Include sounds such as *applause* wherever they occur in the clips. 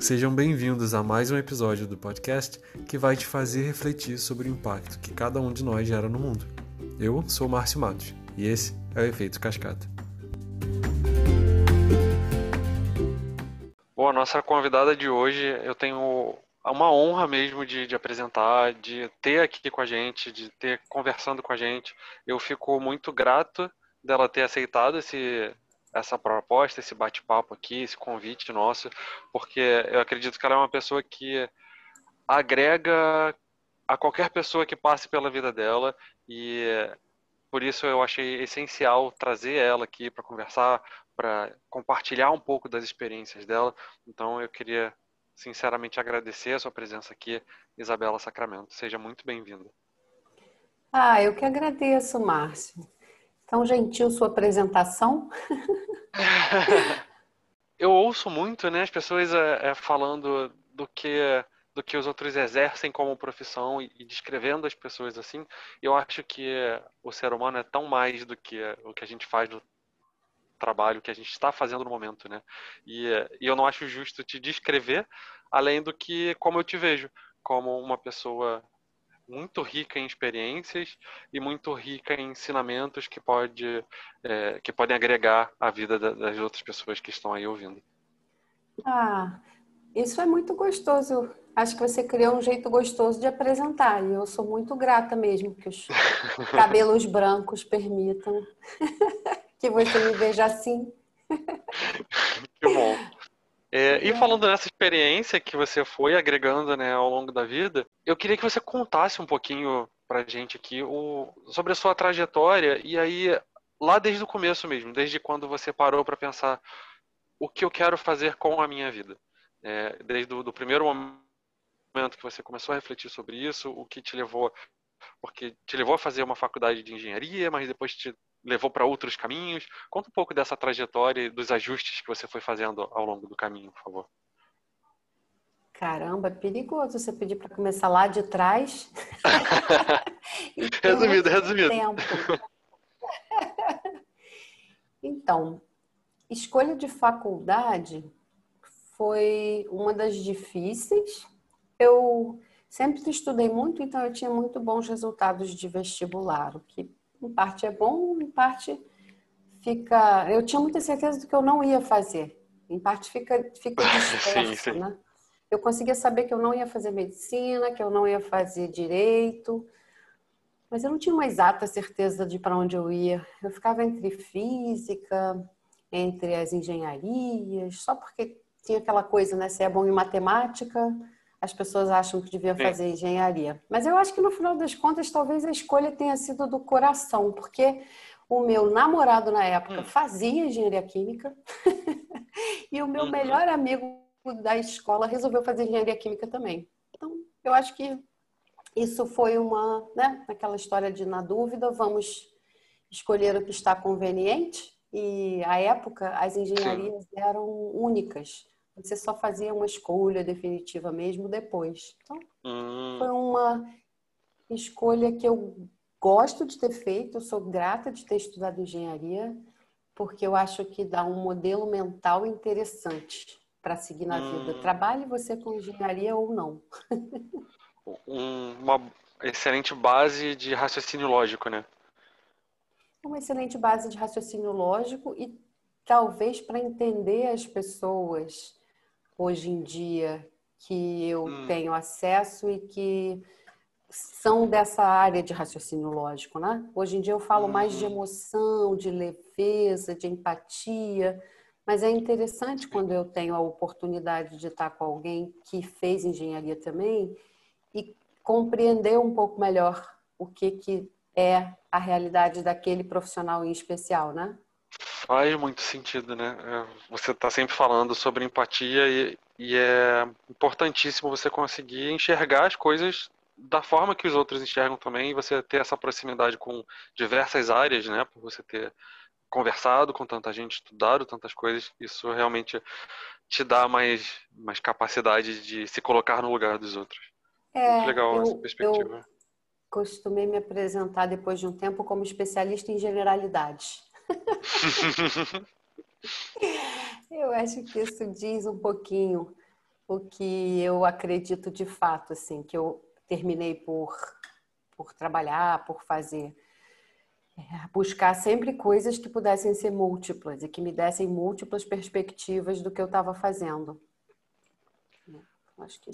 Sejam bem-vindos a mais um episódio do podcast que vai te fazer refletir sobre o impacto que cada um de nós gera no mundo. Eu sou Márcio Matos e esse é o Efeito Cascata. Bom, a nossa convidada de hoje eu tenho uma honra mesmo de, de, apresentar, de ter aqui com a gente, de ter conversando com a gente. Eu fico muito grato dela ter aceitado esse, essa proposta, esse bate-papo aqui, esse convite nosso, porque eu acredito que ela é uma pessoa que agrega a qualquer pessoa que passe pela vida dela e por isso eu achei essencial trazer ela aqui para conversar, para compartilhar um pouco das experiências dela. Então eu queria sinceramente agradecer a sua presença aqui, Isabela Sacramento. Seja muito bem-vinda. Ah, eu que agradeço, Márcio. Tão gentil sua apresentação. *laughs* eu ouço muito, né, as pessoas é, falando do que do que os outros exercem como profissão e, e descrevendo as pessoas assim. Eu acho que o ser humano é tão mais do que o que a gente faz no trabalho que a gente está fazendo no momento, né? E, e eu não acho justo te descrever além do que como eu te vejo, como uma pessoa muito rica em experiências e muito rica em ensinamentos que, pode, é, que podem agregar a vida das outras pessoas que estão aí ouvindo. Ah, isso é muito gostoso. Acho que você criou um jeito gostoso de apresentar e eu sou muito grata mesmo que os *laughs* cabelos brancos permitam *laughs* que você me veja assim. Que bom. É, e falando nessa experiência que você foi agregando né, ao longo da vida, eu queria que você contasse um pouquinho pra gente aqui o, sobre a sua trajetória e aí lá desde o começo mesmo, desde quando você parou para pensar o que eu quero fazer com a minha vida. É, desde o primeiro momento que você começou a refletir sobre isso, o que te levou porque te levou a fazer uma faculdade de engenharia, mas depois te levou para outros caminhos. Conta um pouco dessa trajetória e dos ajustes que você foi fazendo ao longo do caminho, por favor. Caramba, é perigoso você pedir para começar lá de trás. *laughs* resumido, resumido. *laughs* então, escolha de faculdade foi uma das difíceis. Eu sempre estudei muito, então eu tinha muito bons resultados de vestibular, o que em parte é bom, em parte fica. Eu tinha muita certeza do que eu não ia fazer. Em parte fica, fica *laughs* disperso, sim, sim. né? Eu conseguia saber que eu não ia fazer medicina, que eu não ia fazer direito, mas eu não tinha uma exata certeza de para onde eu ia. Eu ficava entre física, entre as engenharias, só porque tinha aquela coisa, né? Se é bom em matemática, as pessoas acham que deviam fazer engenharia. Mas eu acho que no final das contas, talvez a escolha tenha sido do coração, porque o meu namorado na época hum. fazia engenharia química *laughs* e o meu uhum. melhor amigo da escola resolveu fazer engenharia química também. Então, eu acho que isso foi uma, né, aquela história de na dúvida, vamos escolher o que está conveniente. E à época as engenharias eram únicas. Você só fazia uma escolha definitiva mesmo depois. Então, hum. foi uma escolha que eu gosto de ter feito, eu sou grata de ter estudado engenharia, porque eu acho que dá um modelo mental interessante para seguir na hum. vida. Trabalhe você com engenharia ou não. *laughs* uma excelente base de raciocínio lógico, né? Uma excelente base de raciocínio lógico e talvez para entender as pessoas hoje em dia que eu hum. tenho acesso e que são dessa área de raciocínio lógico, né? Hoje em dia eu falo mais de uhum. emoção, de leveza, de empatia, mas é interessante quando eu tenho a oportunidade de estar com alguém que fez engenharia também e compreender um pouco melhor o que, que é a realidade daquele profissional em especial, né? Faz muito sentido, né? É, você está sempre falando sobre empatia e, e é importantíssimo você conseguir enxergar as coisas da forma que os outros enxergam também você ter essa proximidade com diversas áreas, né? Por você ter conversado com tanta gente, estudado tantas coisas, isso realmente te dá mais, mais capacidade de se colocar no lugar dos outros. É, Muito legal eu, essa perspectiva. Eu costumei me apresentar depois de um tempo como especialista em generalidades. Eu acho que isso diz um pouquinho. o que eu acredito de fato, assim, que eu terminei por, por trabalhar, por fazer. É, buscar sempre coisas que pudessem ser múltiplas e que me dessem múltiplas perspectivas do que eu estava fazendo.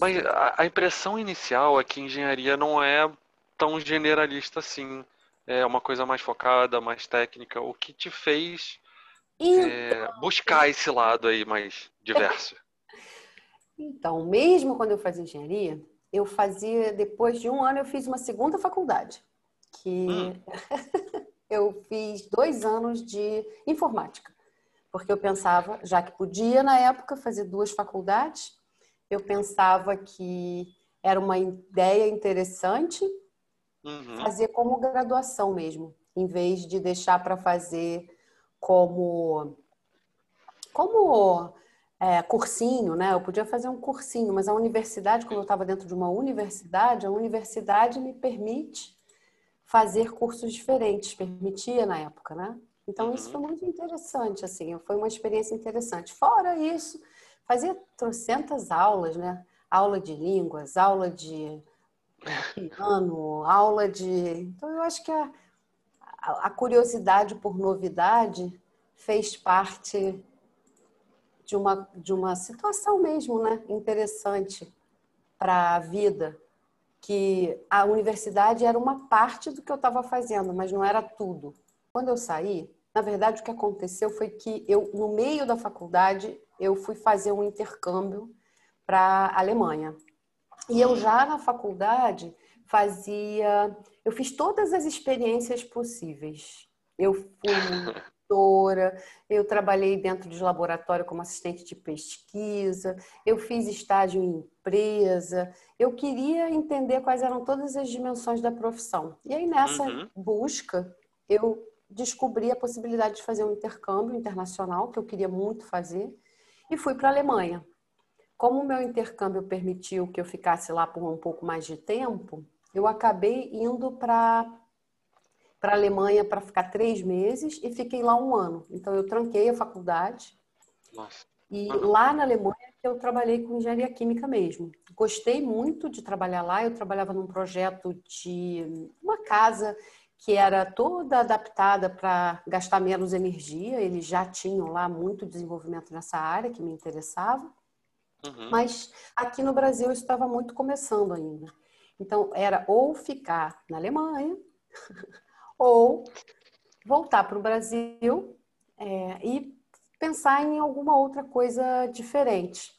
Mas a, a impressão inicial é que engenharia não é tão generalista assim. É uma coisa mais focada, mais técnica. O que te fez é, buscar esse lado aí mais diverso? *laughs* Então, mesmo quando eu fazia engenharia, eu fazia, depois de um ano, eu fiz uma segunda faculdade, que hum. *laughs* eu fiz dois anos de informática, porque eu pensava, já que podia na época fazer duas faculdades, eu pensava que era uma ideia interessante uhum. fazer como graduação mesmo, em vez de deixar para fazer como como é, cursinho, né? Eu podia fazer um cursinho, mas a universidade, quando eu estava dentro de uma universidade, a universidade me permite fazer cursos diferentes, permitia na época, né? Então isso foi muito interessante, assim, foi uma experiência interessante. Fora isso, fazia trocentas aulas, né? Aula de línguas, aula de piano, aula de. Então eu acho que a, a curiosidade por novidade fez parte de uma, de uma situação mesmo, né? Interessante para a vida, que a universidade era uma parte do que eu estava fazendo, mas não era tudo. Quando eu saí, na verdade, o que aconteceu foi que eu, no meio da faculdade, eu fui fazer um intercâmbio para a Alemanha. E eu já na faculdade fazia, eu fiz todas as experiências possíveis. Eu fui monitora, eu trabalhei dentro de laboratório como assistente de pesquisa, eu fiz estágio em empresa. Eu queria entender quais eram todas as dimensões da profissão. E aí nessa uhum. busca, eu descobri a possibilidade de fazer um intercâmbio internacional que eu queria muito fazer e fui para a Alemanha. Como o meu intercâmbio permitiu que eu ficasse lá por um pouco mais de tempo, eu acabei indo para para a Alemanha para ficar três meses e fiquei lá um ano. Então eu tranquei a faculdade Nossa. e lá na Alemanha eu trabalhei com engenharia química mesmo. Gostei muito de trabalhar lá. Eu trabalhava num projeto de uma casa que era toda adaptada para gastar menos energia. Eles já tinham lá muito desenvolvimento nessa área que me interessava. Uhum. Mas aqui no Brasil isso estava muito começando ainda. Então era ou ficar na Alemanha *laughs* ou voltar para o Brasil é, e pensar em alguma outra coisa diferente.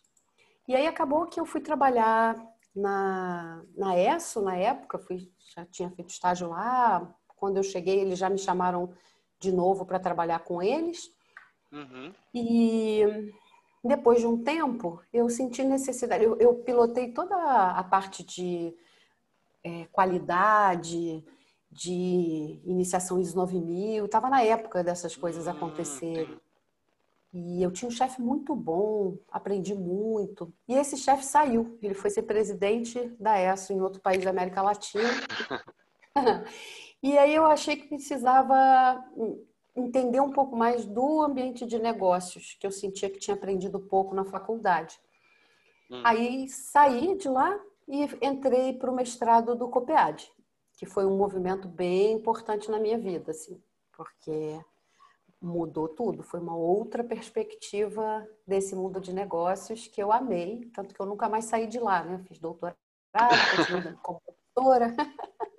E aí acabou que eu fui trabalhar na, na ESSO, na época, fui, já tinha feito estágio lá, quando eu cheguei, eles já me chamaram de novo para trabalhar com eles. Uhum. E depois de um tempo, eu senti necessidade. Eu, eu pilotei toda a parte de é, qualidade, de iniciação ISO 9000. Estava na época dessas coisas uhum. acontecerem. E eu tinha um chefe muito bom, aprendi muito. E esse chefe saiu. Ele foi ser presidente da ESO em outro país da América Latina. *laughs* *laughs* E aí eu achei que precisava entender um pouco mais do ambiente de negócios, que eu sentia que tinha aprendido pouco na faculdade. Hum. Aí saí de lá e entrei para o mestrado do COPEAD, que foi um movimento bem importante na minha vida, assim, porque mudou tudo, foi uma outra perspectiva desse mundo de negócios que eu amei, tanto que eu nunca mais saí de lá, né? Fiz doutorado, continuei como professora. *laughs*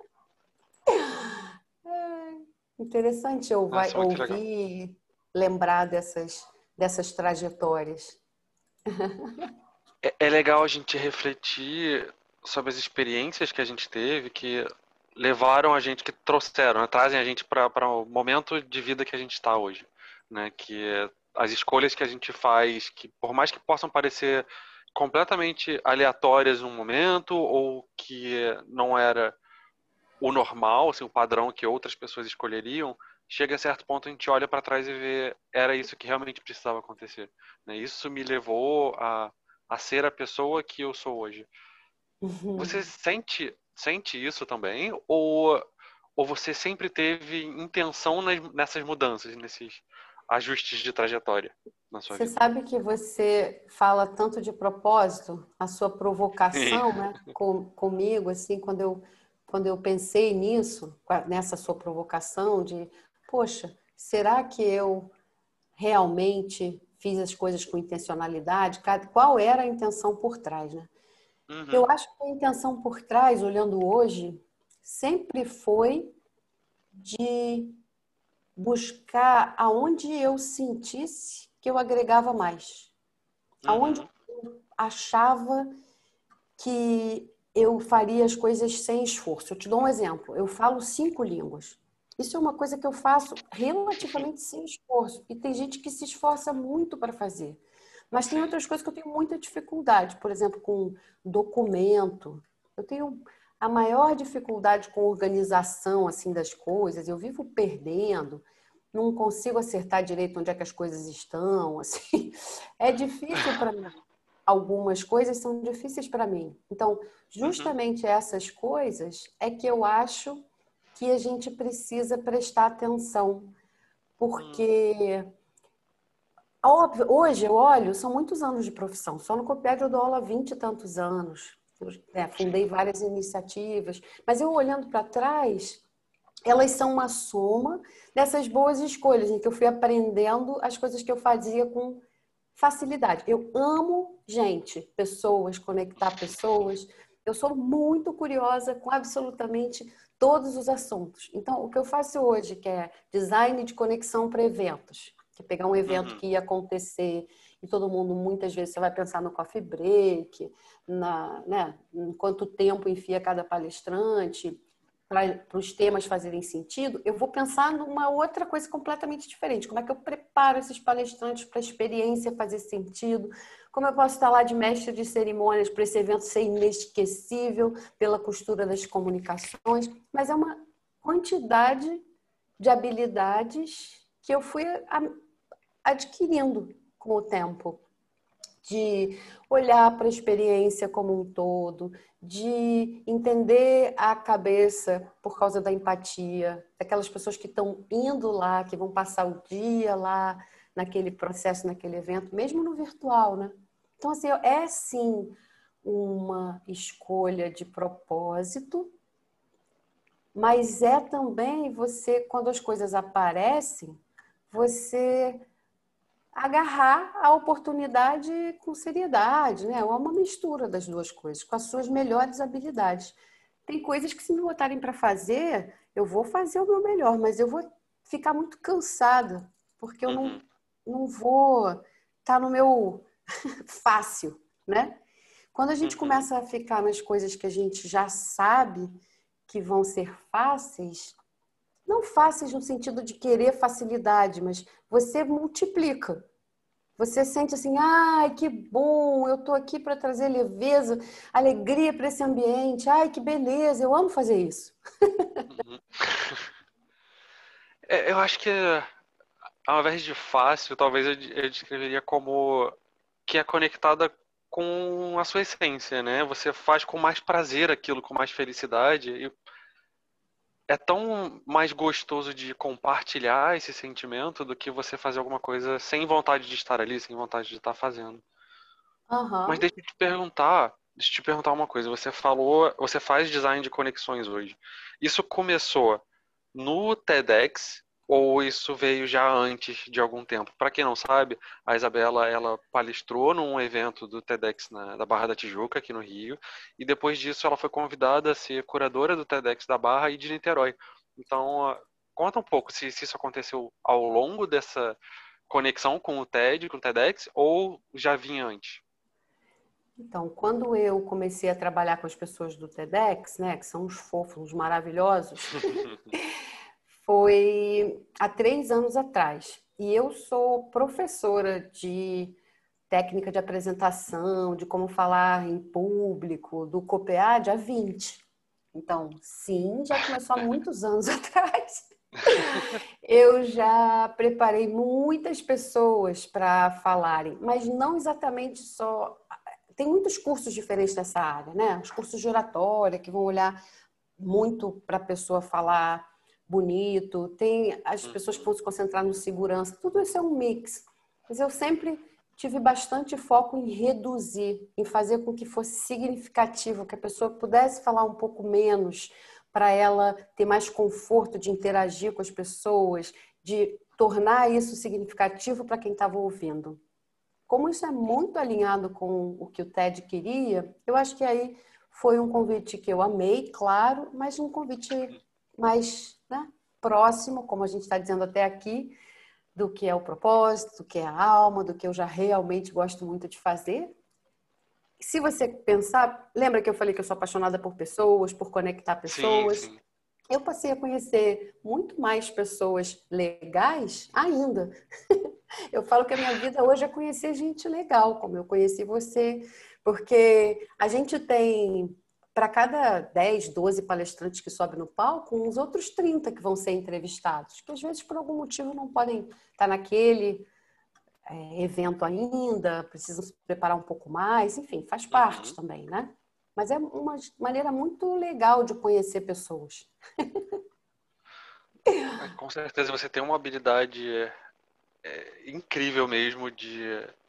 Interessante eu vai, ouvir, legal. lembrar dessas, dessas trajetórias. É, é legal a gente refletir sobre as experiências que a gente teve, que levaram a gente, que trouxeram, né, trazem a gente para o momento de vida que a gente está hoje. Né? Que as escolhas que a gente faz, que por mais que possam parecer completamente aleatórias num momento, ou que não era o normal, assim, o padrão que outras pessoas escolheriam, chega a certo ponto a gente olha para trás e vê era isso que realmente precisava acontecer. Né? Isso me levou a, a ser a pessoa que eu sou hoje. Uhum. Você sente sente isso também ou ou você sempre teve intenção nas, nessas mudanças, nesses ajustes de trajetória na sua você vida? Você sabe que você fala tanto de propósito, a sua provocação, né, com, comigo, assim, quando eu quando eu pensei nisso, nessa sua provocação de, poxa, será que eu realmente fiz as coisas com intencionalidade? Qual era a intenção por trás, né? Uhum. Eu acho que a intenção por trás, olhando hoje, sempre foi de buscar aonde eu sentisse que eu agregava mais. Uhum. Aonde eu achava que eu faria as coisas sem esforço. Eu te dou um exemplo. Eu falo cinco línguas. Isso é uma coisa que eu faço relativamente sem esforço. E tem gente que se esforça muito para fazer. Mas tem outras coisas que eu tenho muita dificuldade. Por exemplo, com documento. Eu tenho a maior dificuldade com organização assim das coisas. Eu vivo perdendo. Não consigo acertar direito onde é que as coisas estão. *laughs* Assim, é difícil para mim algumas coisas são difíceis para mim. Então, uhum. justamente uhum. essas coisas é que eu acho que a gente precisa prestar atenção. Porque, óbvio, hoje eu olho, são muitos anos de profissão. Só no Copiad eu dou aula há 20 e tantos anos. Eu, é, fundei várias iniciativas. Mas eu olhando para trás, elas são uma soma dessas boas escolhas, em que eu fui aprendendo as coisas que eu fazia com facilidade. Eu amo gente, pessoas, conectar pessoas. Eu sou muito curiosa com absolutamente todos os assuntos. Então, o que eu faço hoje, que é design de conexão para eventos, que é pegar um evento uhum. que ia acontecer e todo mundo, muitas vezes, você vai pensar no coffee break, na, né, em quanto tempo enfia cada palestrante, para os temas fazerem sentido, eu vou pensar numa outra coisa completamente diferente. Como é que eu preparo esses palestrantes para a experiência fazer sentido? Como eu posso estar lá de mestre de cerimônias para esse evento ser inesquecível pela costura das comunicações? Mas é uma quantidade de habilidades que eu fui adquirindo com o tempo de olhar para a experiência como um todo, de entender a cabeça por causa da empatia, daquelas pessoas que estão indo lá, que vão passar o dia lá naquele processo, naquele evento, mesmo no virtual, né? Então, assim, é sim uma escolha de propósito, mas é também você, quando as coisas aparecem, você agarrar a oportunidade com seriedade, né? É uma mistura das duas coisas, com as suas melhores habilidades. Tem coisas que se me botarem para fazer, eu vou fazer o meu melhor, mas eu vou ficar muito cansada, porque eu uhum. não, não vou estar tá no meu *laughs* fácil, né? Quando a gente uhum. começa a ficar nas coisas que a gente já sabe que vão ser fáceis, não fáceis no sentido de querer facilidade, mas você multiplica. Você sente assim, ai, que bom, eu estou aqui para trazer leveza, alegria para esse ambiente. Ai, que beleza, eu amo fazer isso. Uhum. *laughs* É, eu acho que, ao invés de fácil, talvez eu descreveria como que é conectada com a sua essência, né? Você faz com mais prazer aquilo, com mais felicidade. E é tão mais gostoso de compartilhar esse sentimento do que você fazer alguma coisa sem vontade de estar ali, sem vontade de estar fazendo. Uhum. Mas deixa eu te perguntar, deixa eu te perguntar uma coisa. Você falou, você faz design de conexões hoje. Isso começou no TEDx ou isso veio já antes de algum tempo? Para quem não sabe, a Isabela ela palestrou num evento do TEDx na, da Barra da Tijuca, aqui no Rio, e depois disso ela foi convidada a ser curadora do TEDx da Barra e de Niterói. Então, conta um pouco se, se isso aconteceu ao longo dessa conexão com o TED, com o TEDx, ou já vinha antes? Então, quando eu comecei a trabalhar com as pessoas do TEDx, né, que são os fofos, os maravilhosos, *laughs* *laughs* foi há três anos atrás. E eu sou professora de técnica de apresentação, de como falar em público, do COPEAD há 20. Então, sim, já começou há muitos anos *laughs* atrás. Eu já preparei muitas pessoas para falarem, mas não exatamente só. Tem muitos cursos diferentes nessa área, né? Os cursos de oratória que vão olhar muito para a pessoa falar bonito, tem as uhum. pessoas que vão se concentrar no segurança, tudo isso é um mix. Mas eu sempre tive bastante foco em reduzir, em fazer com que fosse significativo, que a pessoa pudesse falar um pouco menos, para ela ter mais conforto de interagir com as pessoas, de tornar isso significativo para quem estava ouvindo. Como isso é muito alinhado com o que o TED queria, eu acho que aí foi um convite que eu amei, claro, mas um convite mais né, próximo, como a gente está dizendo até aqui, do que é o propósito, do que é a alma, do que eu já realmente gosto muito de fazer. Se você pensar, lembra que eu falei que eu sou apaixonada por pessoas, por conectar pessoas? Sim, sim. Eu passei a conhecer muito mais pessoas legais ainda. *laughs* eu falo que a minha vida hoje é conhecer gente legal, como eu conheci você, porque a gente tem para cada 10, 12 palestrantes que sobem no palco, uns outros 30 que vão ser entrevistados, que às vezes por algum motivo não podem estar naquele é, evento ainda, precisam se preparar um pouco mais, enfim, faz parte uhum. também, né? Mas é uma maneira muito legal de conhecer pessoas. É, com certeza você tem uma habilidade é, incrível mesmo de,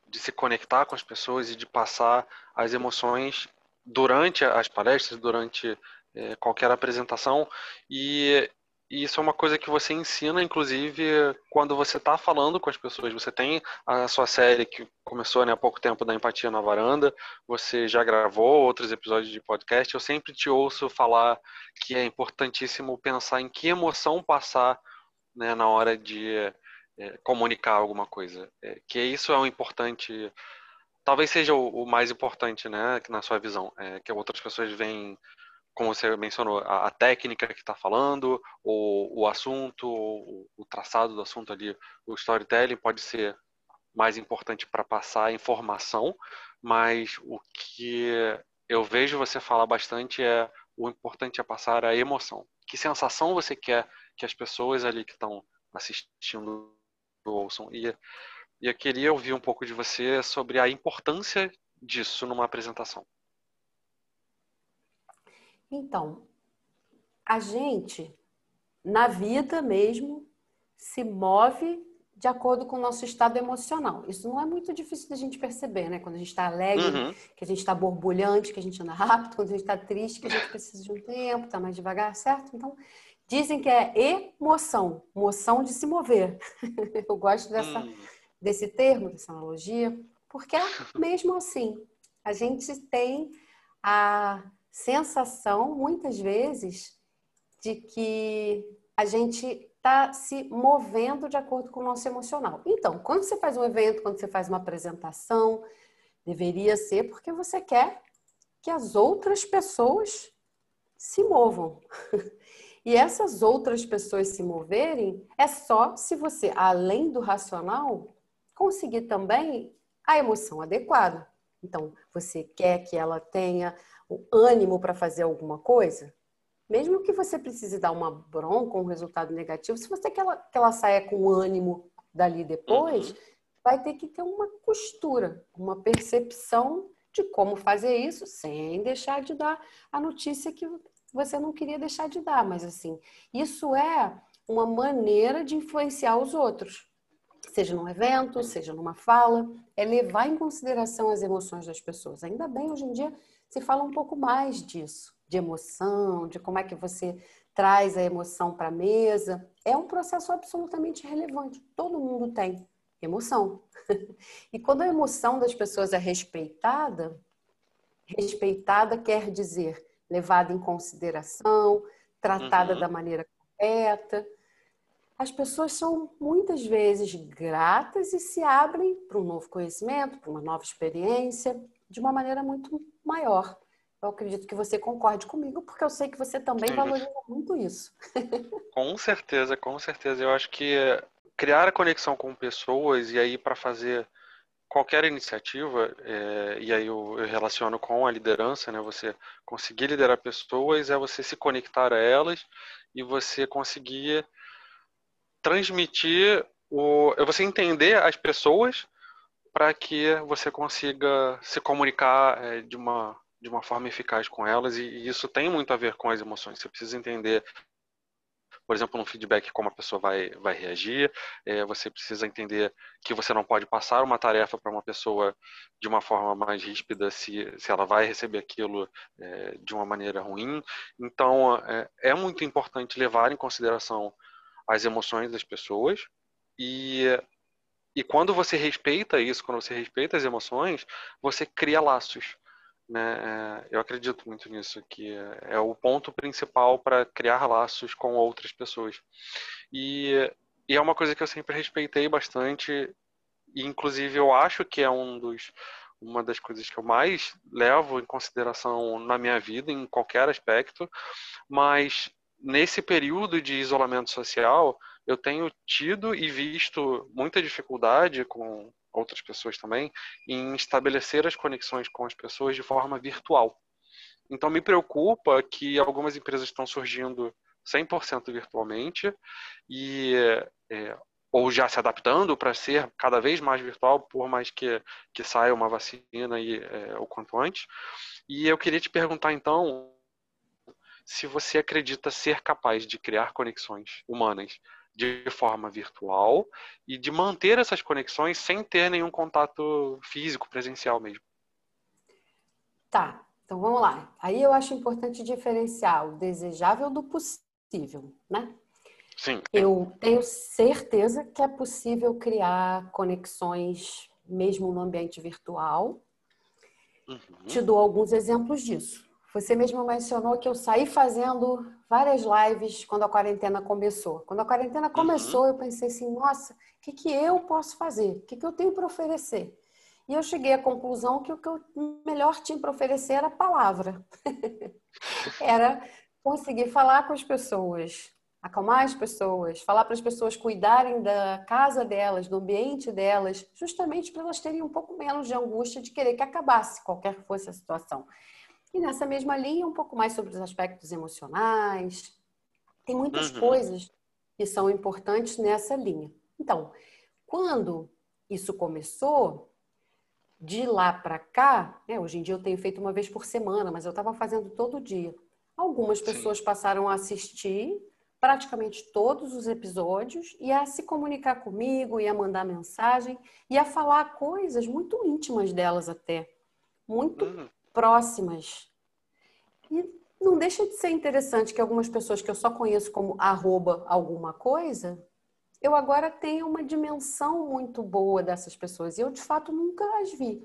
de se conectar com as pessoas e de passar as emoções durante as palestras, durante é, qualquer apresentação. E, e, isso é uma coisa que você ensina, inclusive, quando você está falando com as pessoas. Você tem a sua série que começou né, há pouco tempo da Empatia na Varanda, você já gravou outros episódios de podcast. Eu sempre te ouço falar que é importantíssimo pensar em que emoção passar né, na hora de é, comunicar alguma coisa. É, que isso é um importante talvez seja o, o, mais importante, né, na sua visão, é, que outras pessoas veem, como você mencionou, a, a técnica que está falando, o, o assunto, o, o, traçado do assunto ali, o storytelling pode ser mais importante para passar informação, mas o que eu vejo você falar bastante é o importante é passar a emoção. Que sensação você quer que as pessoas ali que estão assistindo ouçam? E e eu queria ouvir um pouco de você sobre a importância disso numa apresentação. Então, a gente, na vida mesmo, se move de acordo com o nosso estado emocional. Isso não é muito difícil da gente perceber, né? Quando a gente está alegre, uhum. que a gente está borbulhante, que a gente anda rápido, quando a gente está triste, que a gente precisa de um tempo, está mais devagar, certo? Então, dizem que é emoção, emoção de se mover. *laughs* Eu gosto dessa, uhum desse termo, dessa analogia, porque é mesmo assim. A gente tem a sensação, muitas vezes, de que a gente está se movendo de acordo com o nosso emocional. Então, quando você faz um evento, quando você faz uma apresentação, deveria ser porque você quer que as outras pessoas se movam. *laughs* E essas outras pessoas se moverem é só se você, além do racional, conseguir também a emoção adequada. Então, você quer que ela tenha o ânimo para fazer alguma coisa? Mesmo que você precise dar uma bronca, um resultado negativo, se você quer que ela, que ela saia com ânimo dali depois, uhum. vai ter que ter uma costura, uma percepção de como fazer isso sem deixar de dar a notícia que você não queria deixar de dar. Mas, assim, isso é uma maneira de influenciar os outros seja num evento, seja numa fala, é levar em consideração as emoções das pessoas. Ainda bem, hoje em dia, se fala um pouco mais disso, de emoção, de como é que você traz a emoção para a mesa. É um processo absolutamente relevante. Todo mundo tem emoção. *laughs* e quando a emoção das pessoas é respeitada, respeitada quer dizer levada em consideração, tratada uhum. da maneira correta as pessoas são muitas vezes gratas e se abrem para um novo conhecimento, para uma nova experiência, de uma maneira muito maior. Eu acredito que você concorde comigo, porque eu sei que você também valoriza muito isso. *laughs* com certeza, com certeza. Eu acho que criar a conexão com pessoas e aí para fazer qualquer iniciativa, é, e aí eu, eu, relaciono com a liderança, né? Você conseguir liderar pessoas é você se conectar a elas e você conseguir transmitir o, é você entender as pessoas para que você consiga se comunicar é, de uma de uma forma eficaz com elas e, e, isso tem muito a ver com as emoções. Você precisa entender por exemplo, no feedback, como a pessoa vai, vai reagir. É, você precisa entender que você não pode passar uma tarefa para uma pessoa de uma forma mais ríspida se, se ela vai receber aquilo é, de uma maneira ruim. Então, é, é muito importante levar em consideração as emoções das pessoas e e quando você respeita isso, quando você respeita as emoções, você cria laços. Né? É, eu acredito muito nisso, que é o ponto principal para criar laços com outras pessoas. E, e, é uma coisa que eu sempre respeitei bastante, e inclusive eu acho que é um dos, uma das coisas que eu mais levo em consideração na minha vida, em qualquer aspecto, mas nesse período de isolamento social, eu tenho tido e visto muita dificuldade com outras pessoas também, em estabelecer as conexões com as pessoas de forma virtual. Então, me preocupa que algumas empresas estão surgindo 100% virtualmente e é, ou já se adaptando para ser cada vez mais virtual, por mais que, que saia uma vacina e, é, o quanto antes. E eu queria te perguntar, então, se você acredita ser capaz de criar conexões humanas de forma virtual e de manter essas conexões sem ter nenhum contato físico, presencial mesmo. Tá, então vamos lá. Aí eu acho importante diferenciar o desejável do possível, né? Sim. Eu tenho certeza que é possível criar conexões mesmo no ambiente virtual. Uhum. Te dou alguns exemplos disso. Você mesmo mencionou que eu saí fazendo várias lives quando a quarentena começou. Quando a quarentena uhum. começou, eu pensei assim: nossa, o que, que eu posso fazer? O que, que eu tenho para oferecer? E eu cheguei à conclusão que o que eu melhor tinha para oferecer era a palavra. *laughs* era conseguir falar com as pessoas, acalmar as pessoas, falar para as pessoas cuidarem da casa delas, do ambiente delas, justamente para elas terem um pouco menos de angústia de querer que acabasse qualquer que fosse a situação. E nessa mesma linha, um pouco mais sobre os aspectos emocionais. Tem muitas uhum. coisas que são importantes nessa linha. Então, quando isso começou, de lá para cá, né, hoje em dia eu tenho feito uma vez por semana, mas eu estava fazendo todo dia. Algumas pessoas Sim. passaram a assistir praticamente todos os episódios e a se comunicar comigo, e a mandar mensagem e a falar coisas muito íntimas delas até, muito uhum próximas. E não deixa de ser interessante que algumas pessoas que eu só conheço como arroba alguma coisa, eu agora tenho uma dimensão muito boa dessas pessoas. E eu, de fato, nunca as vi.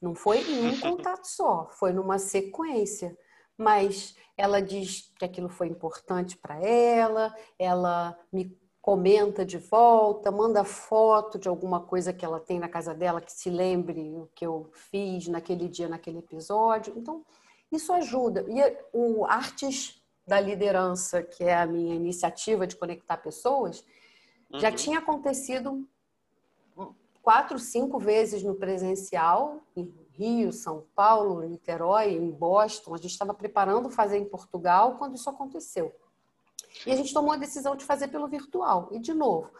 Não foi em um *laughs* contato só, foi numa sequência. Mas ela diz que aquilo foi importante para ela, ela me comenta de volta, manda foto de alguma coisa que ela tem na casa dela que se lembre o que eu fiz naquele dia, naquele episódio. Então, isso ajuda. E o Artes da Liderança, que é a minha iniciativa de conectar pessoas, uhum. já tinha acontecido quatro, cinco vezes no presencial, em Rio, São Paulo, Niterói, em Boston. A gente estava preparando fazer em Portugal quando isso aconteceu. E a gente tomou a decisão de fazer pelo virtual. E, de novo,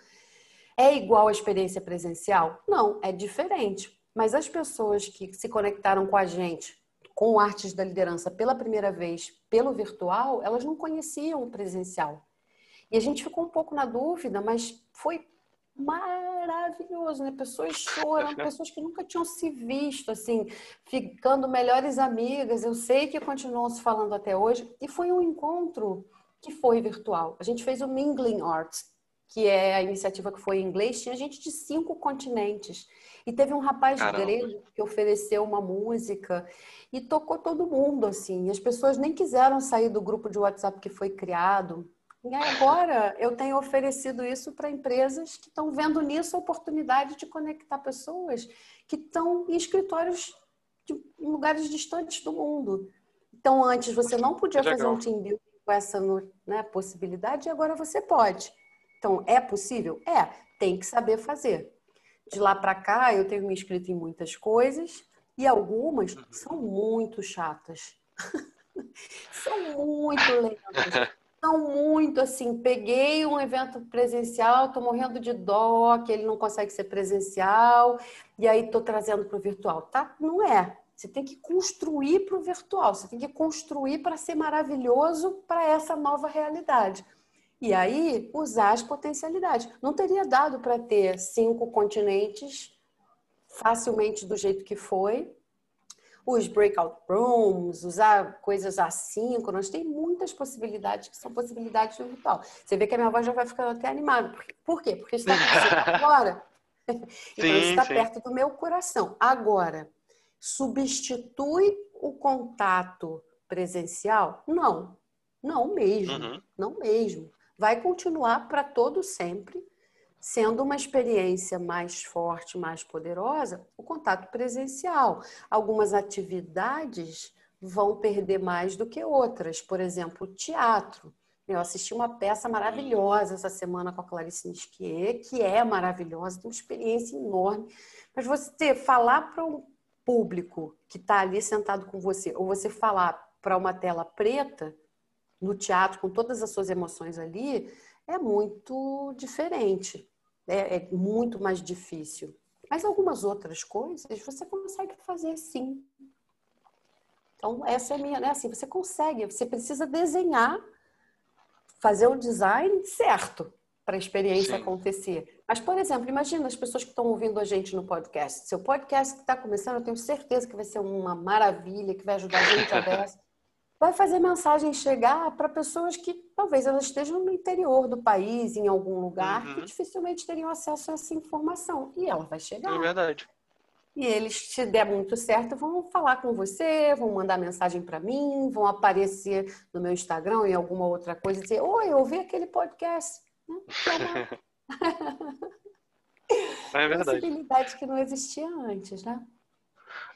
é igual à experiência presencial? Não, é diferente. Mas as pessoas que se conectaram com a gente, com Artes da Liderança pela primeira vez, pelo virtual, elas não conheciam o presencial. E a gente ficou um pouco na dúvida, mas foi maravilhoso, né? Pessoas choram, *laughs* pessoas que nunca tinham se visto, assim, ficando melhores amigas. Eu sei que continuam se falando até hoje. E foi um encontro que foi virtual. A gente fez o Mingling Arts, que é a iniciativa que foi em inglês, tinha gente de cinco continentes. E teve um rapaz Caramba. grego que ofereceu uma música e tocou todo mundo, assim. E as pessoas nem quiseram sair do grupo de WhatsApp que foi criado. E agora eu tenho oferecido isso para empresas que estão vendo nisso a oportunidade de conectar pessoas que estão em escritórios de, em lugares distantes do mundo. Então, antes você não podia fazer um team building com essa né, possibilidade e agora você pode. Então, é possível? É, tem que saber fazer. De lá para cá, eu tenho me inscrito em muitas coisas e algumas são muito chatas. *laughs* são muito lentas. São muito assim. Peguei um evento presencial, tô morrendo de dó que ele não consegue ser presencial, e aí tô trazendo para o virtual. Tá? Não é. Você tem que construir para o virtual, você tem que construir para ser maravilhoso para essa nova realidade. E aí, usar as potencialidades. Não teria dado para ter cinco continentes facilmente do jeito que foi. Os breakout rooms, usar coisas assíncronas, tem muitas possibilidades que são possibilidades do virtual. Você vê que a minha voz já vai ficando até animada. Por quê? Porque está *laughs* agora. *laughs* então, está perto do meu coração. Agora, substitui o contato presencial? Não, não mesmo, uhum. não mesmo. Vai continuar para todo sempre, sendo uma experiência mais forte, mais poderosa, o contato presencial. Algumas atividades vão perder mais do que outras, por exemplo, teatro. Eu assisti uma peça maravilhosa essa semana com a Clarice Nisquier, que é maravilhosa, tem uma experiência enorme. Mas você falar para um público que está ali sentado com você, ou você falar para uma tela preta, no teatro, com todas as suas emoções ali, é muito diferente. É, é muito mais difícil. Mas algumas outras coisas você consegue fazer sim. Então, essa é a minha, né? Assim, você consegue, você precisa desenhar, fazer o design certo para a experiência Sim. acontecer. Mas, por exemplo, imagina as pessoas que estão ouvindo a gente no podcast. Seu podcast que está começando, eu tenho certeza que vai ser uma maravilha, que vai ajudar a gente a dessa *laughs* vai fazer mensagem chegar para pessoas que talvez elas estejam no interior do país, em algum lugar, uhum. que dificilmente teriam acesso a essa informação. E ela vai chegar. É verdade. E eles, se der muito certo, vão falar com você, vão mandar mensagem para mim, vão aparecer no meu Instagram em alguma outra coisa e dizer: Oi, eu ouvi aquele podcast. Né? É verdade. Possibilidade que não existia antes, né?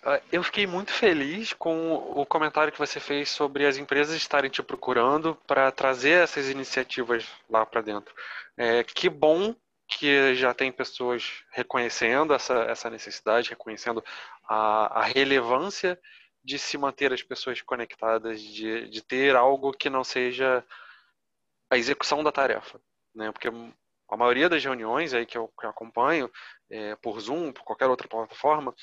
Ah, eu fiquei muito feliz com o comentário que você fez sobre as empresas estarem te procurando para trazer essas iniciativas lá para dentro. É, que bom que já tem pessoas reconhecendo essa, essa necessidade, reconhecendo a, a relevância de se manter as pessoas conectadas, de, de ter algo que não seja a execução da tarefa. Né? Porque a maioria das reuniões aí que eu, acompanho, é, por Zoom, por qualquer outra plataforma,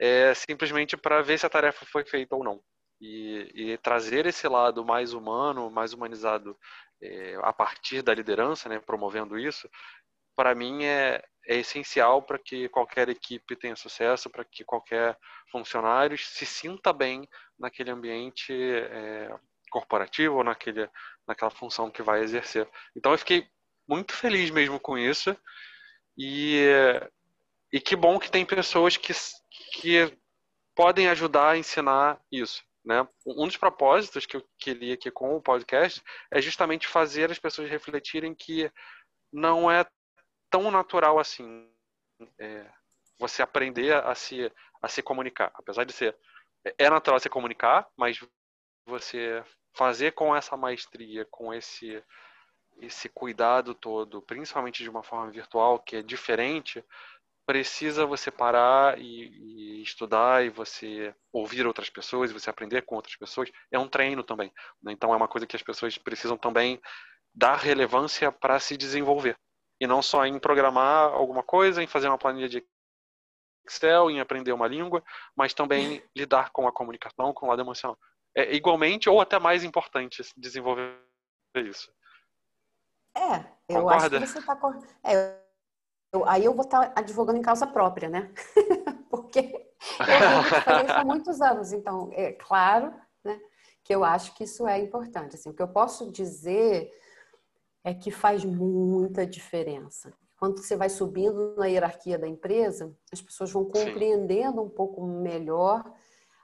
é simplesmente para ver se a tarefa foi feita ou não. E, e trazer esse lado mais humano, mais humanizado é, a partir da liderança, né, promovendo isso, para mim é, é essencial para que qualquer equipe tenha sucesso, para que qualquer funcionário se sinta bem naquele ambiente é, corporativo naquele, naquela função que vai exercer. Então eu fiquei muito feliz mesmo com isso. E, e que bom que tem pessoas que, que podem ajudar a ensinar isso. Né? Um dos propósitos que eu queria aqui com o podcast é justamente fazer as pessoas refletirem que não é tão natural assim é, você aprender a se, a se comunicar. Apesar de ser. É natural se comunicar, mas você fazer com essa maestria, com esse esse cuidado todo, principalmente de uma forma virtual, que é diferente, precisa você parar e, e, estudar e você ouvir outras pessoas e você aprender com outras pessoas. É um treino também. Né? Então é uma coisa que as pessoas precisam também dar relevância para se desenvolver. E não só em programar alguma coisa, em fazer uma planilha de Excel, em aprender uma língua, mas também *laughs* lidar com a comunicação, com o lado emocional. É igualmente ou até mais importante desenvolver isso. É, eu Concorda? acho que você está. É, eu, aí eu vou estar tá advogando em causa própria, né? *laughs* Porque eu isso há muitos anos. Então, é claro né, que eu acho que isso é importante. Assim, o que eu posso dizer é que faz muita diferença. Quando você vai subindo na hierarquia da empresa, as pessoas vão compreendendo Sim. um pouco melhor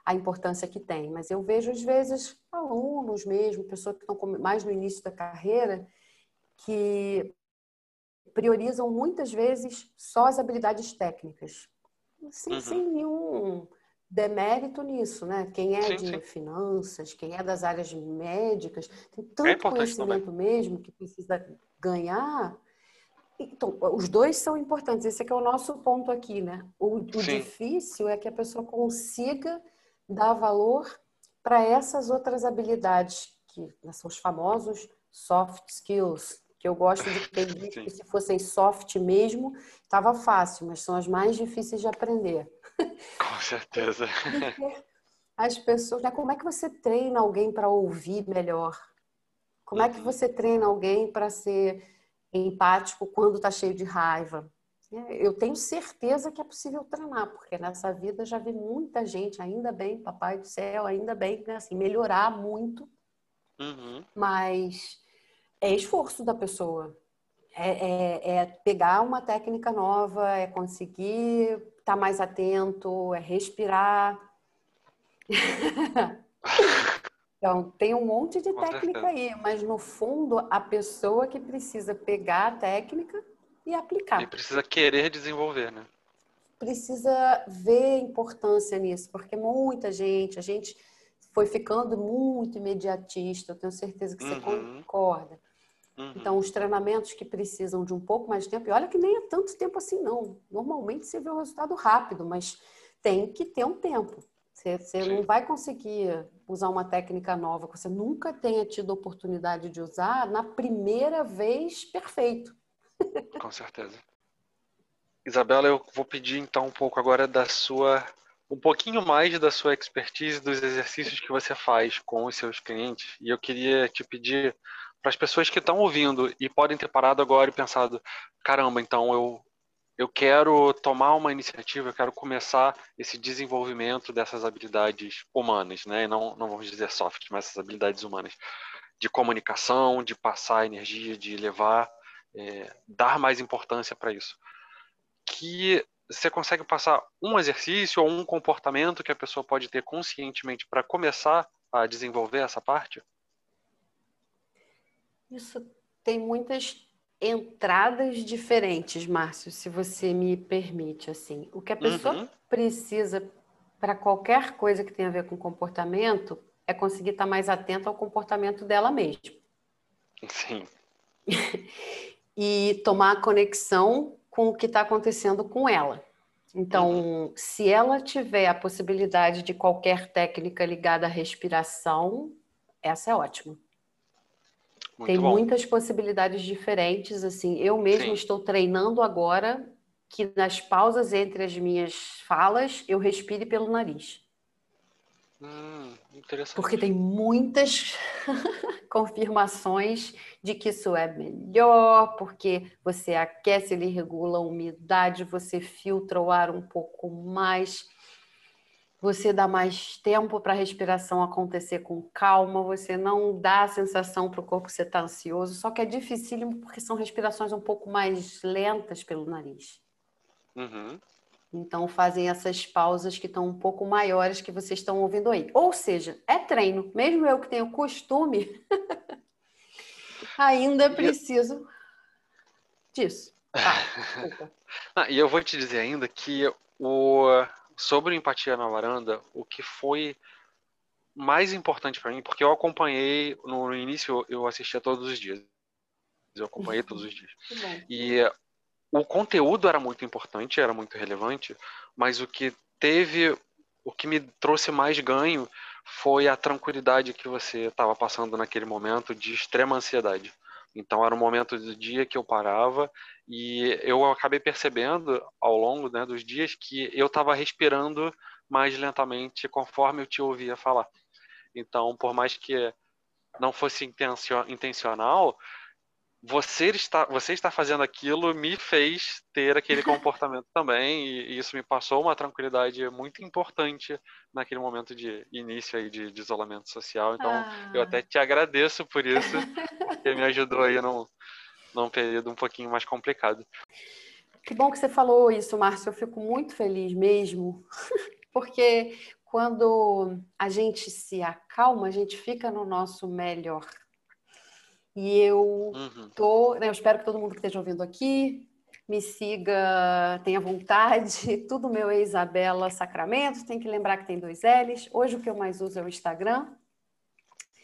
a importância que tem. Mas eu vejo, às vezes, alunos mesmo, pessoas que estão mais no início da carreira, que priorizam muitas vezes só as habilidades técnicas, sem, uhum. sem nenhum demérito nisso, né? Quem é sim, de sim. finanças, quem é das áreas médicas, tem tanto é conhecimento também. mesmo que precisa ganhar. Então, os dois são importantes. Esse é, é o nosso ponto aqui, né? O, o difícil é que a pessoa consiga dar valor para essas outras habilidades que né, são os famosos soft skills, que eu gosto de ter visto que se fossem soft mesmo, estava fácil, mas são as mais difíceis de aprender. Com certeza. as pessoas, né? como é que você treina alguém para ouvir melhor? Como é que você treina alguém para ser empático quando está cheio de raiva? É, eu tenho certeza que é possível treinar, porque nessa vida já vi muita gente, ainda bem, papai do céu, ainda bem, né, assim, melhorar muito. Uhum. Mas é esforço da pessoa. É, é, é, pegar uma técnica nova, é conseguir estar tá mais atento, é respirar. *laughs* então, tem um monte de Com técnica certeza. aí, mas no fundo, a pessoa que precisa pegar a técnica e aplicar. E precisa querer desenvolver, né? Precisa ver importância nisso, porque muita gente, a gente foi ficando muito imediatista, eu tenho certeza que você uhum. concorda. Uhum. Então, os treinamentos que precisam de um pouco mais de tempo, e olha que nem é tanto tempo assim, não. Normalmente você vê o resultado rápido, mas tem que ter um tempo. Você, você não vai conseguir usar uma técnica nova que você nunca tenha tido oportunidade de usar na primeira vez perfeito. *laughs* Com certeza. Isabela, eu vou pedir então um pouco agora da sua, um pouquinho mais da sua expertise dos exercícios que você faz com os seus clientes. E eu queria te pedir para as pessoas que estão ouvindo e podem ter parado agora e pensado, caramba, então eu eu quero tomar uma iniciativa, eu quero começar esse desenvolvimento dessas habilidades humanas, né? Não, não vamos dizer soft, mas essas habilidades humanas de comunicação, de passar energia, de levar é, dar mais importância para isso. Que você consegue passar um exercício ou um comportamento que a pessoa pode ter conscientemente para começar a desenvolver essa parte? Isso tem muitas entradas diferentes, Márcio, se você me permite assim. O que a pessoa uhum. precisa para qualquer coisa que tenha a ver com comportamento é conseguir estar mais atenta ao comportamento dela mesma. Sim. *laughs* e tomar a conexão com o que está acontecendo com ela. Então, uhum. se ela tiver a possibilidade de qualquer técnica ligada à respiração, essa é ótima. Muito Tem bom. muitas possibilidades diferentes, assim. Eu mesmo estou treinando agora que nas pausas entre as minhas falas eu respire pelo nariz. Hum, interessante. Porque tem muitas *laughs* confirmações de que isso é melhor, porque você aquece, ele regula a umidade, você filtra o ar um pouco mais, você dá mais tempo para a respiração acontecer com calma, você não dá a sensação para o corpo que você está ansioso, só que é dificílimo porque são respirações um pouco mais lentas pelo nariz. Uhum. Então fazem essas pausas que estão um pouco maiores que vocês estão ouvindo aí. Ou seja, é treino. Mesmo eu que tenho costume, *laughs* ainda preciso disso. *laughs* ah, e eu vou te dizer ainda que o sobre o empatia na varanda, o que foi mais importante para mim, porque eu acompanhei no início eu assistia todos os dias. Eu acompanhei todos os dias. *laughs* E o conteúdo era muito importante, era muito relevante, mas o que teve, o que me trouxe mais ganho foi a tranquilidade que você estava passando naquele momento de extrema ansiedade. Então era um momento do dia que eu parava e eu acabei percebendo ao longo né, dos dias que eu estava respirando mais lentamente conforme eu te ouvia falar. Então, por mais que não fosse intencional, você está, você está fazendo aquilo me fez ter aquele comportamento *laughs* também e, e, isso me passou uma tranquilidade muito importante naquele momento de início aí de, de isolamento social. Então, ah. eu até te agradeço por isso, que me ajudou aí num, num período um pouquinho mais complicado. Que bom que você falou isso, Márcio. Eu fico muito feliz mesmo, *laughs* porque quando a gente se acalma, a gente fica no nosso melhor e eu uhum. tô, né, eu espero que todo mundo que esteja ouvindo aqui me siga, tenha vontade. *laughs* Tudo meu é Isabela Sacramento. Tem que lembrar que tem dois L's. Hoje o que eu mais uso é o Instagram.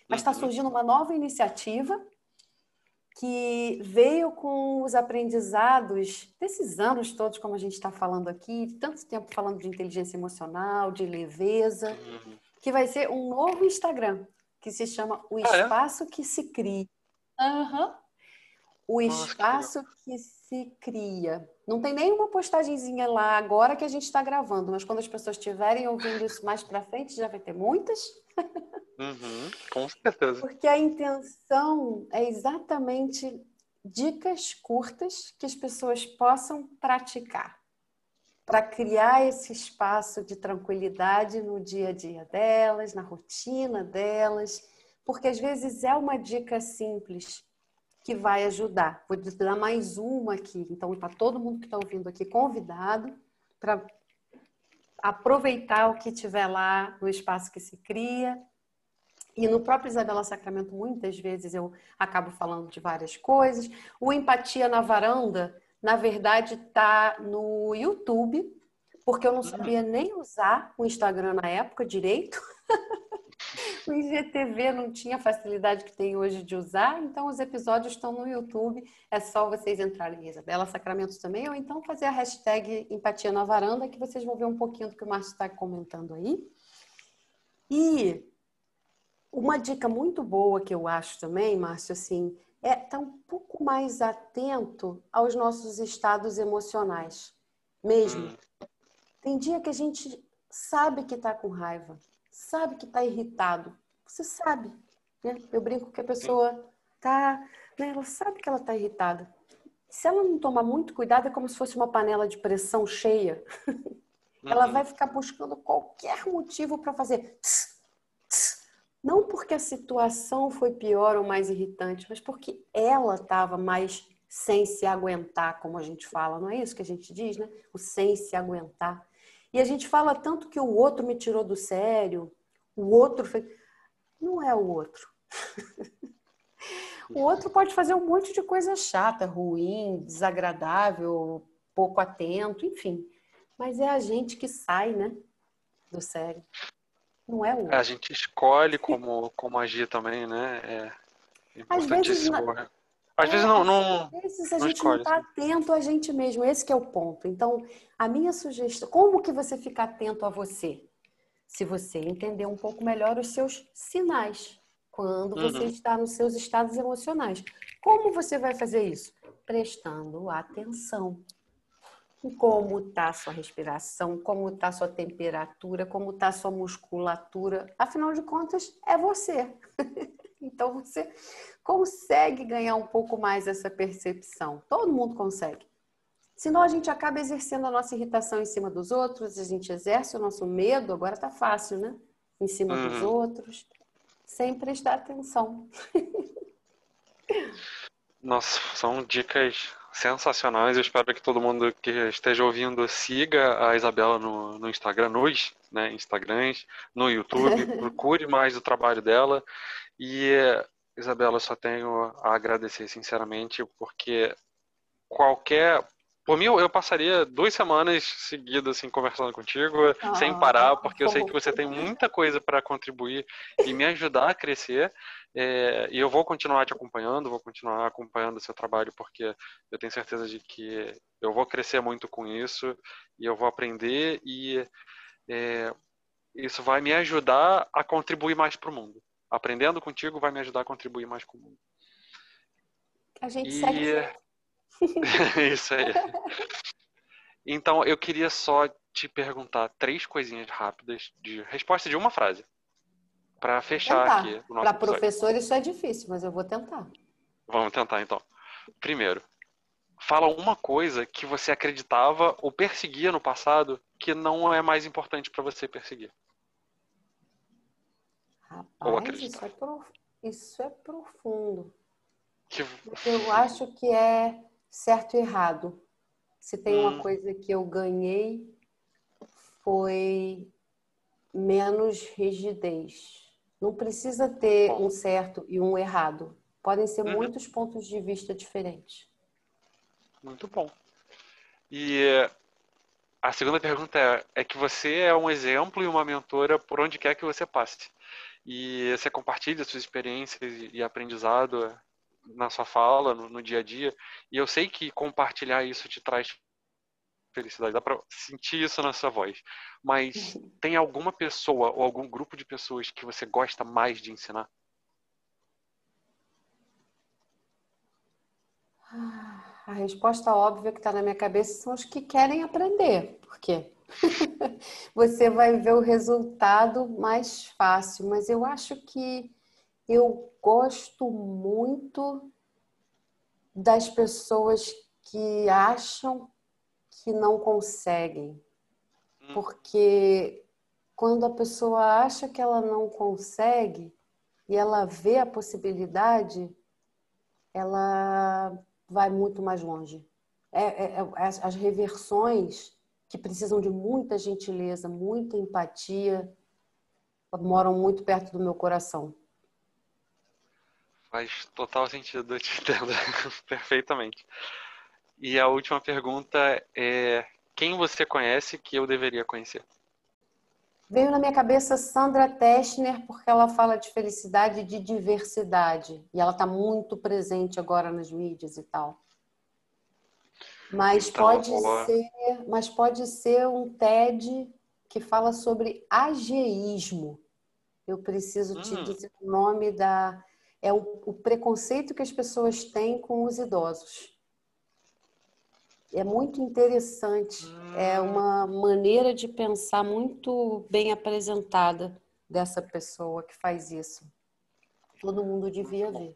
Mas está uhum. surgindo uma nova iniciativa que veio com os aprendizados desses anos todos, como a gente está falando aqui, tanto tempo falando de inteligência emocional, de leveza, uhum. que vai ser um novo Instagram que se chama O Espaço ah, é? que se Cria. Uhum. O Nossa, espaço que, que, se cria. Não tem nenhuma postagemzinha lá agora que a gente está gravando, mas quando as pessoas estiverem ouvindo isso mais para frente, já vai ter muitas. Uhum, com certeza. Porque a intenção é exatamente dicas curtas que as pessoas possam praticar para criar esse espaço de tranquilidade no dia a dia delas, na rotina delas, porque às vezes é uma dica simples que vai ajudar. Vou dar mais uma aqui. Então, está todo mundo que está ouvindo aqui convidado para aproveitar o que tiver lá no espaço que se cria. E no próprio Isabela Sacramento, muitas vezes eu acabo falando de várias coisas. O Empatia na Varanda, na verdade, está no YouTube, porque eu não sabia nem usar o Instagram na época direito. *laughs* *laughs* o IGTV não tinha a facilidade que tem hoje de usar, então os episódios estão no YouTube. É só vocês entrarem em Isabela Sacramento também, ou então fazer a hashtag Empatia na Varanda, que vocês vão ver um pouquinho do que o Márcio está comentando aí. E uma dica muito boa que eu acho também, Márcio, assim, é estar tá um pouco mais atento aos nossos estados emocionais, mesmo. Hum. Tem dia que a gente sabe que está com raiva, sabe que está irritado. Você sabe. Né? Eu brinco que a pessoa tá, né? ela sabe que ela está irritada. Se ela não tomar muito cuidado, é como se fosse uma panela de pressão cheia. *laughs* ela uhum. vai ficar buscando qualquer motivo para fazer. Tss, tss. Não porque a situação foi pior ou mais irritante, mas porque ela estava mais sem se aguentar, como a gente fala, não é isso que a gente diz, né? O sem se aguentar. E a gente fala tanto que o outro me tirou do sério, o outro fez. Não é o outro. *laughs* o outro pode fazer um monte de coisa chata, ruim, desagradável, pouco atento, enfim. Mas é a gente que sai, né? Do sério. Não é o outro. A gente escolhe como, como agir também, né? É importantíssimo. Às vezes, às é, vezes não, não. Às vezes a não gente escolhe, não está atento a gente mesmo. Esse é o ponto. Então, a minha sugestão, como que você fica atento a você? Se você entender um pouco melhor os seus sinais quando você uhum. está nos seus estados emocionais. Como você vai fazer isso? Prestando atenção como está a sua respiração, como está a sua temperatura, como está a sua musculatura. Afinal de contas, é você. *laughs* então você consegue ganhar um pouco mais essa percepção. Todo mundo consegue. Senão a gente acaba exercendo a nossa irritação em cima dos outros, a gente exerce o nosso medo, agora tá fácil, né? Em cima uhum. dos outros, sem prestar atenção. *laughs* Nossa, são dicas sensacionais. Eu espero que todo mundo que esteja ouvindo siga a Isabela no, no Instagram, nos né, Instagrams, no YouTube. *laughs* Procure mais o trabalho dela. E Isabela, só tenho a agradecer sinceramente, porque qualquer. Por mim, eu passaria duas semanas seguidas assim, conversando contigo, ah, sem parar, porque eu sei que você tem muita coisa para contribuir e me ajudar a crescer. É, e eu vou continuar te acompanhando, vou continuar acompanhando o seu trabalho, porque eu tenho certeza de que eu vou crescer muito com isso e eu vou aprender e é, isso vai me ajudar a contribuir mais para o mundo aprendendo contigo vai me ajudar a contribuir mais com o mundo. A gente e... segue. *laughs* Isso aí. Então, eu queria só te perguntar três coisinhas rápidas de resposta de uma frase. Para fechar tentar. aqui Para professor isso é difícil, mas eu vou tentar. Vamos tentar então. Primeiro, fala uma coisa que você acreditava ou perseguia no passado que não é mais importante para você perseguir. Rapaz, isso é, prof... isso é profundo. Que... Eu acho que é certo e errado. Se tem hum. uma coisa que eu ganhei, foi menos rigidez. Não precisa ter um certo e um errado. Podem ser uhum. muitos pontos de vista diferentes. Muito bom. E a segunda pergunta é, é que você é um exemplo e uma mentora por onde quer que você passe e você compartilha suas experiências e aprendizado na sua fala, no, no dia a dia. E eu sei que compartilhar isso te traz felicidade, dá para sentir isso na sua voz. Mas uhum. *laughs* tem alguma pessoa ou algum grupo de pessoas que você gosta mais de ensinar? A resposta óbvia que está na minha cabeça são os que querem aprender. Por quê? *laughs* você vai ver o resultado mais fácil. Mas eu acho que eu gosto muito das pessoas que acham que não conseguem. Hum. Porque quando a pessoa acha que ela não consegue e ela vê a possibilidade, ela vai muito mais longe. É, é, é, as, as reversões que precisam de muita gentileza, muita empatia, moram muito perto do meu coração. Faz total sentido, eu te *laughs* entendo perfeitamente. E a última pergunta é: quem você conhece que eu deveria conhecer? Veio na minha cabeça Sandra Teschner, porque ela fala de felicidade e de diversidade. E ela está muito presente agora nas mídias e tal. Mas, então, pode ser, mas pode ser um TED que fala sobre ageísmo. Eu preciso te hum. dizer o nome da. É o, o preconceito que as pessoas têm com os idosos. É muito interessante. Hum. É uma maneira de pensar muito bem apresentada dessa pessoa que faz isso. Todo mundo devia ver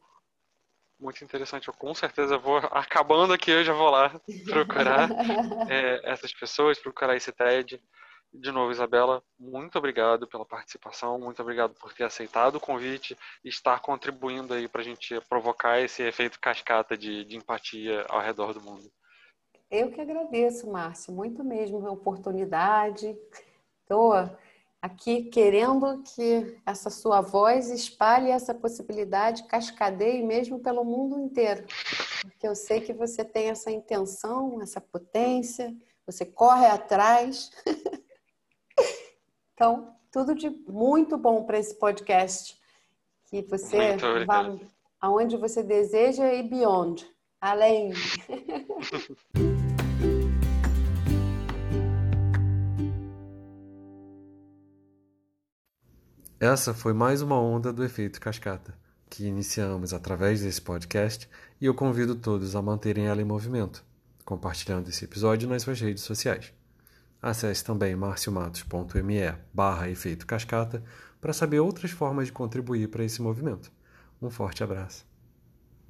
muito interessante. Eu com certeza vou, acabando aqui, eu já vou lá *laughs* procurar é, essas pessoas, procurar esse TED. De novo, Isabela, muito obrigado pela participação, muito obrigado por ter aceitado o convite e estar contribuindo aí para a gente provocar esse efeito cascata de, de empatia ao redor do mundo. Eu que agradeço, Márcio, muito mesmo a oportunidade. Estou aqui querendo que essa sua voz espalhe essa possibilidade, cascadeie mesmo pelo mundo inteiro. Porque eu sei que você tem essa intenção, essa potência, você corre atrás. *laughs* então, tudo de muito bom para esse podcast. Que você vá aonde você deseja e beyond. Além. *laughs* Essa foi mais uma onda do efeito cascata, que iniciamos através desse podcast e eu convido todos a manterem ela em movimento, compartilhando esse episódio nas suas redes sociais. Acesse também marciomatos.me barra efeito cascata para saber outras formas de contribuir para esse movimento. Um forte abraço.